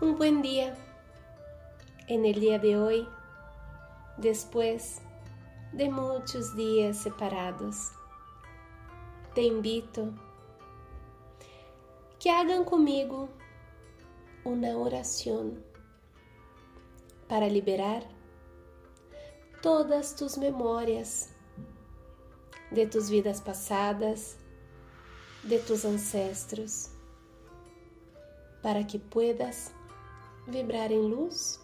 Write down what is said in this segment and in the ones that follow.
un buen día. En el día de hoy, después de muchos días separados, te invito que hagan conmigo una oración para liberar todas tus memórias de tus vidas passadas, de tus ancestros, para que puedas vibrar en luz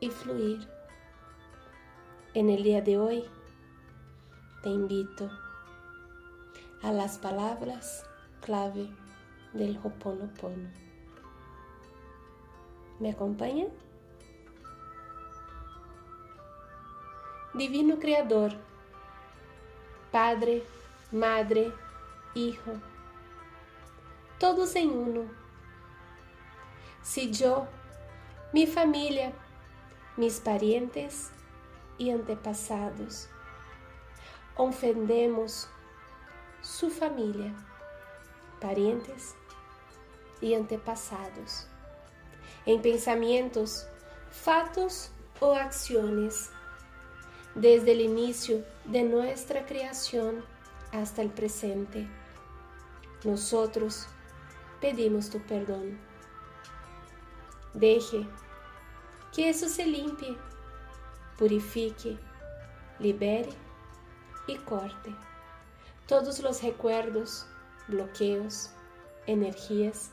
y fluir. En el día de hoy te invito a las palabras clave del Hoponopono. ¿Me acompaña? Divino Criador, Padre, Madre, Hijo, todos en uno. Si yo, mi familia, mis parientes y antepasados ofendemos su familia, parientes y antepasados, en pensamientos, fatos o acciones, desde el inicio de nuestra creación hasta el presente. Nosotros pedimos tu perdón. Deje que eso se limpie, purifique, libere y corte todos los recuerdos, bloqueos, energías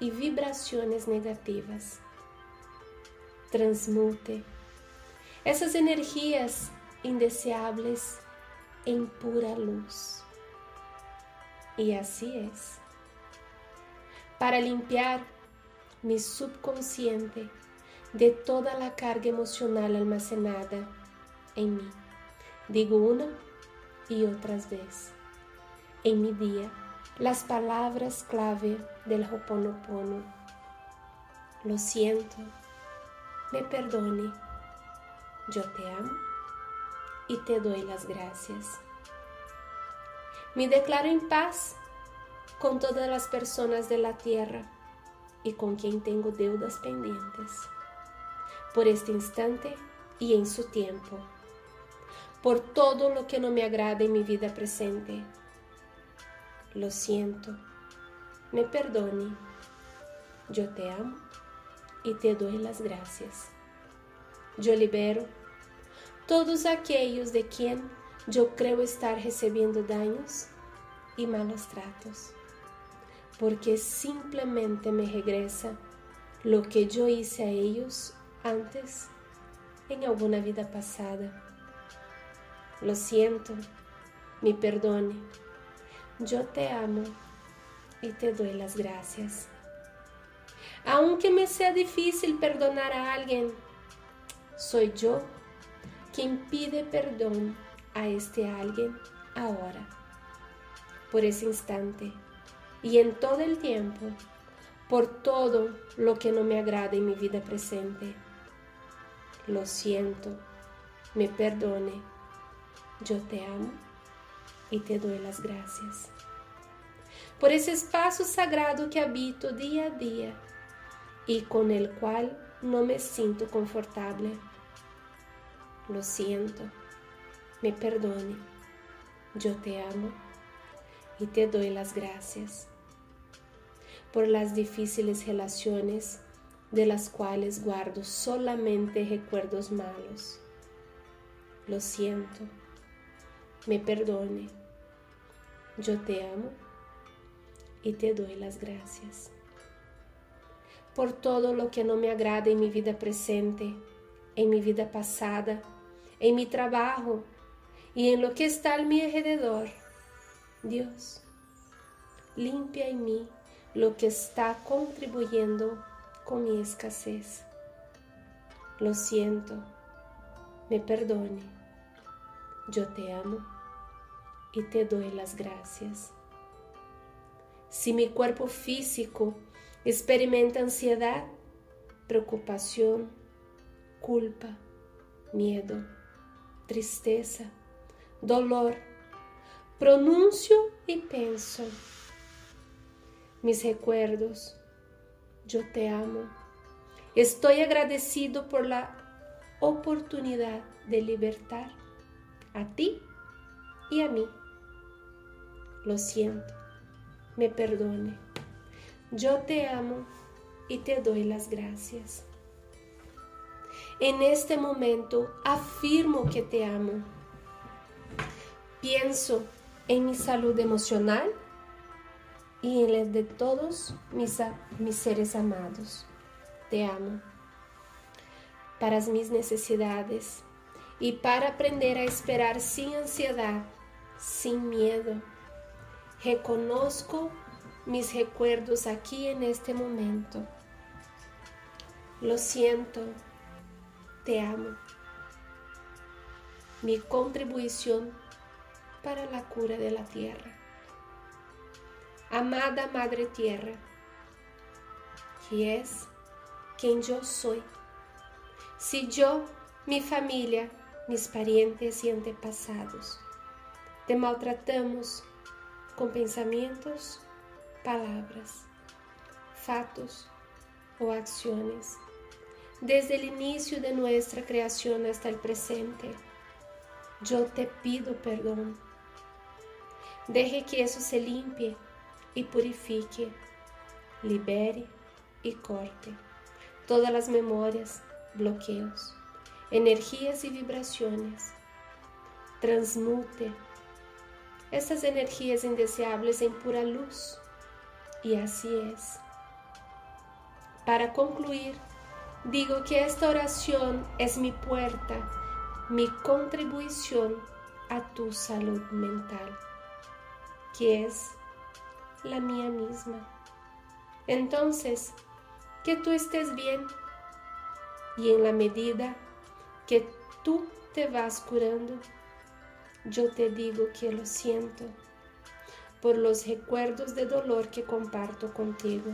y vibraciones negativas. Transmute esas energías indeseables en pura luz. Y así es. Para limpiar mi subconsciente de toda la carga emocional almacenada en mí. Digo una y otras veces. En mi día, las palabras clave del Hoponopono. Lo siento, me perdone yo te amo y te doy las gracias. Me declaro en paz con todas las personas de la tierra y con quien tengo deudas pendientes, por este instante y en su tiempo, por todo lo que no me agrada en mi vida presente. Lo siento, me perdone, yo te amo y te doy las gracias. Yo libero todos aquellos de quien yo creo estar recibiendo daños y malos tratos, porque simplemente me regresa lo que yo hice a ellos antes en alguna vida pasada. Lo siento, me perdone, yo te amo y te doy las gracias. Aunque me sea difícil perdonar a alguien, soy yo quien pide perdón a este alguien ahora, por ese instante y en todo el tiempo, por todo lo que no me agrada en mi vida presente. Lo siento, me perdone, yo te amo y te doy las gracias. Por ese espacio sagrado que habito día a día y con el cual no me siento confortable lo siento, me perdone, yo te amo y te doy las gracias por las difíciles relaciones de las cuales guardo solamente recuerdos malos. Lo siento, me perdone, yo te amo y te doy las gracias por todo lo que no me agrada en mi vida presente, en mi vida pasada en mi trabajo y en lo que está a mi alrededor. Dios, limpia en mí lo que está contribuyendo con mi escasez. Lo siento, me perdone. Yo te amo y te doy las gracias. Si mi cuerpo físico experimenta ansiedad, preocupación, culpa, miedo, tristeza, dolor, pronuncio y penso. Mis recuerdos, yo te amo Estoy agradecido por la oportunidad de libertar a ti y a mí. Lo siento, me perdone. Yo te amo y te doy las gracias. En este momento afirmo que te amo. Pienso en mi salud emocional y en la de todos mis, mis seres amados. Te amo. Para mis necesidades y para aprender a esperar sin ansiedad, sin miedo. Reconozco mis recuerdos aquí en este momento. Lo siento te amo. Mi contribución para la cura de la tierra. Amada Madre Tierra, que es quien yo soy. Si yo, mi familia, mis parientes y antepasados te maltratamos con pensamientos, palabras, fatos o acciones, desde el inicio de nuestra creación hasta el presente. Yo te pido perdón. Deje que eso se limpie y purifique, libere y corte todas las memorias, bloqueos, energías y vibraciones. Transmute estas energías indeseables en pura luz. Y así es. Para concluir, Digo que esta oración es mi puerta, mi contribución a tu salud mental, que es la mía misma. Entonces, que tú estés bien y en la medida que tú te vas curando, yo te digo que lo siento por los recuerdos de dolor que comparto contigo.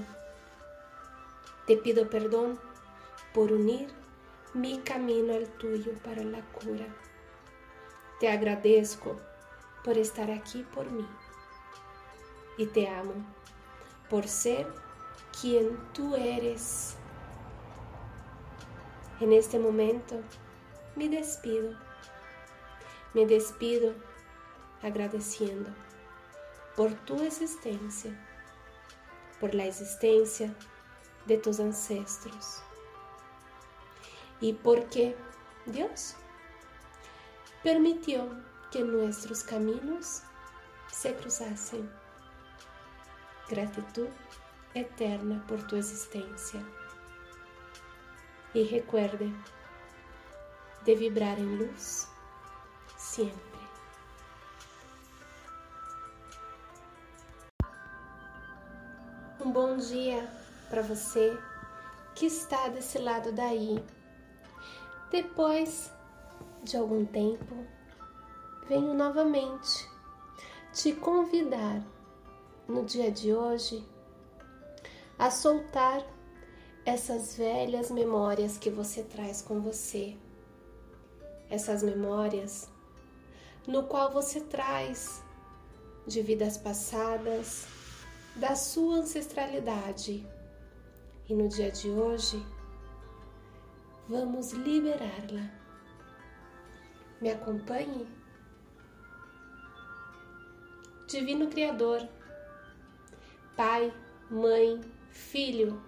Te pido perdón por unir mi camino al tuyo para la cura. Te agradezco por estar aquí por mí y te amo por ser quien tú eres. En este momento me despido, me despido agradeciendo por tu existencia, por la existencia de tus ancestros y porque Dios permitió que nuestros caminos se cruzasen. Gratitud eterna por tu existencia. Y recuerde de vibrar en luz siempre. Um bom dia para você que está desse lado daí depois de algum tempo, venho novamente te convidar no dia de hoje a soltar essas velhas memórias que você traz com você. Essas memórias no qual você traz de vidas passadas, da sua ancestralidade. E no dia de hoje, vamos liberá-la. Me acompanhe? Divino Criador, Pai, Mãe, Filho,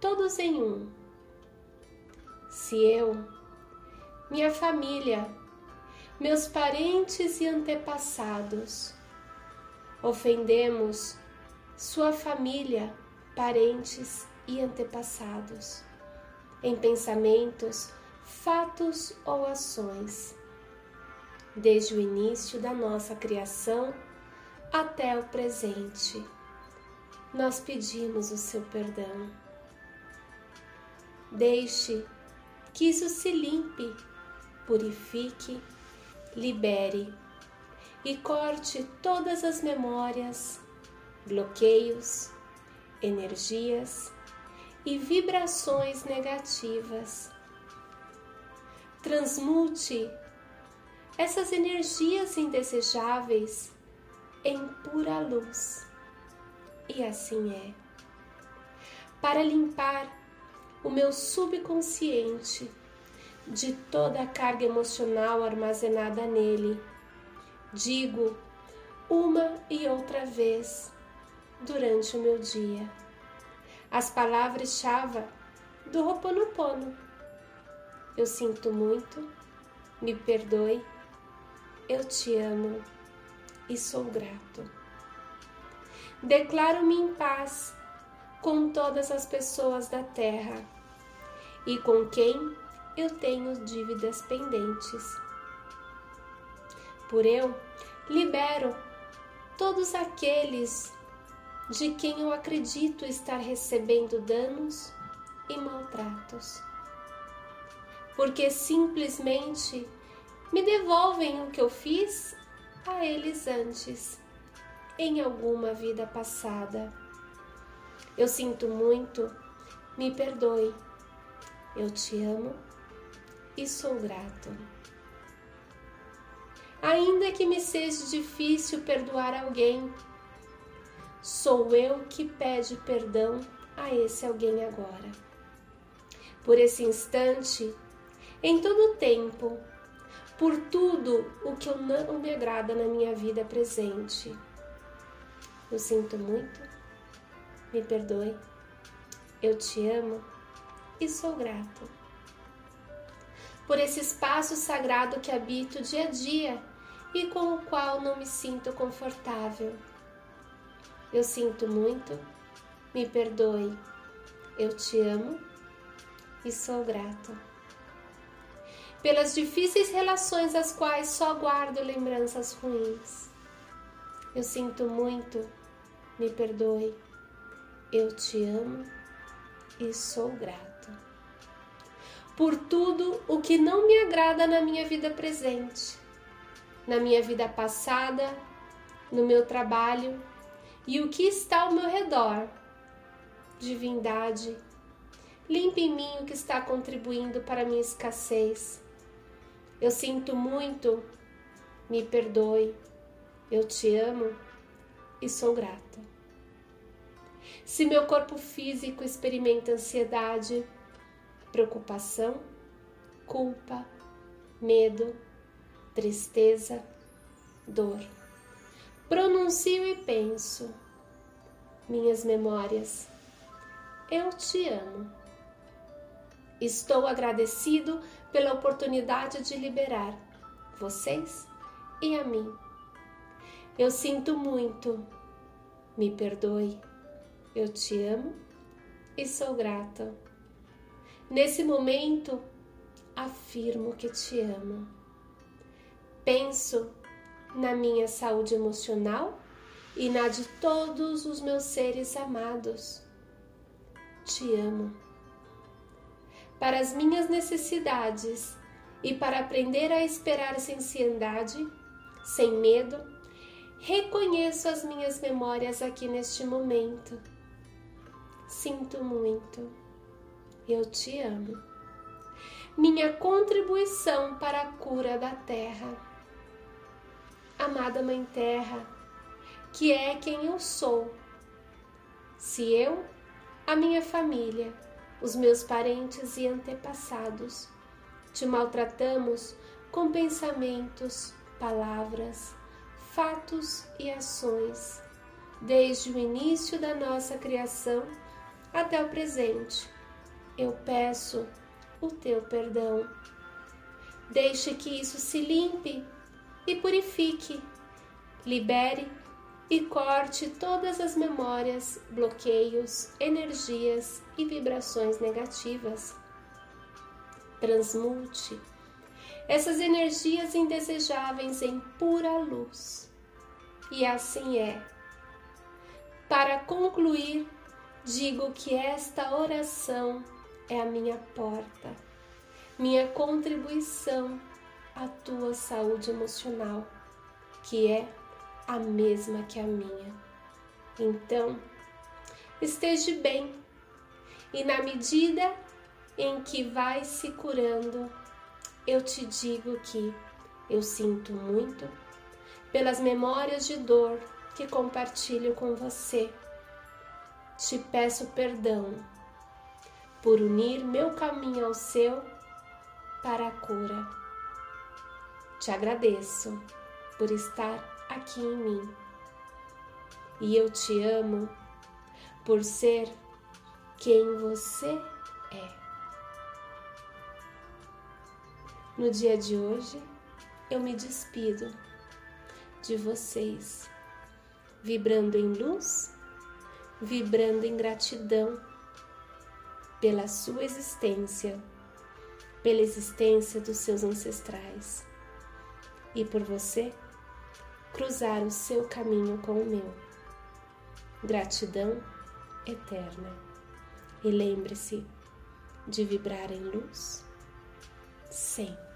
todos em um. Se eu, minha família, meus parentes e antepassados ofendemos sua família, parentes e antepassados em pensamentos, fatos ou ações, desde o início da nossa criação até o presente. Nós pedimos o seu perdão. Deixe que isso se limpe, purifique, libere e corte todas as memórias, bloqueios, energias e vibrações negativas. Transmute essas energias indesejáveis em pura luz. E assim é. Para limpar o meu subconsciente de toda a carga emocional armazenada nele. Digo uma e outra vez durante o meu dia as palavras-chave do Ho'oponopono. Eu sinto muito, me perdoe, eu te amo e sou grato. Declaro-me em paz com todas as pessoas da terra e com quem eu tenho dívidas pendentes. Por eu, libero todos aqueles de quem eu acredito estar recebendo danos e maltratos. Porque simplesmente me devolvem o que eu fiz a eles antes, em alguma vida passada. Eu sinto muito, me perdoe. Eu te amo e sou grato. Ainda que me seja difícil perdoar alguém, sou eu que pede perdão a esse alguém agora. Por esse instante, em todo o tempo, por tudo o que não me agrada na minha vida presente. Eu sinto muito, me perdoe, eu te amo e sou grato. Por esse espaço sagrado que habito dia a dia e com o qual não me sinto confortável eu sinto muito, me perdoe, eu te amo e sou grato. Pelas difíceis relações às quais só guardo lembranças ruins. Eu sinto muito, me perdoe, eu te amo e sou grato. Por tudo o que não me agrada na minha vida presente, na minha vida passada, no meu trabalho e o que está ao meu redor. Divindade, limpe em mim o que está contribuindo para a minha escassez. Eu sinto muito, me perdoe, eu te amo e sou grata. Se meu corpo físico experimenta ansiedade, preocupação, culpa, medo, tristeza, dor pronuncio e penso, minhas memórias, eu te amo. Estou agradecido pela oportunidade de liberar vocês e a mim. Eu sinto muito, me perdoe, eu te amo e sou grata. Nesse momento, afirmo que te amo. Penso na minha saúde emocional e na de todos os meus seres amados. Te amo. Para as minhas necessidades e para aprender a esperar sem ansiedade, sem medo, reconheço as minhas memórias aqui neste momento. Sinto muito. Eu te amo. Minha contribuição para a cura da terra amada Mãe Terra, que é quem eu sou. Se eu, a minha família, os meus parentes e antepassados te maltratamos com pensamentos, palavras, fatos e ações, desde o início da nossa criação até o presente, eu peço o teu perdão. Deixe que isso se limpe e purifique, libere e corte todas as memórias, bloqueios, energias e vibrações negativas. Transmute essas energias indesejáveis em pura luz. E assim é. Para concluir, digo que esta oração é a minha porta, minha contribuição a tua saúde emocional, que é a mesma que a minha. Então, esteja bem e na medida em que vai se curando, eu te digo que eu sinto muito pelas memórias de dor que compartilho com você. Te peço perdão por unir meu caminho ao seu para a cura. Te agradeço por estar aqui em mim. E eu te amo por ser quem você é. No dia de hoje, eu me despido de vocês, vibrando em luz, vibrando em gratidão pela sua existência, pela existência dos seus ancestrais e por você cruzar o seu caminho com o meu. Gratidão eterna. E lembre-se de vibrar em luz sempre.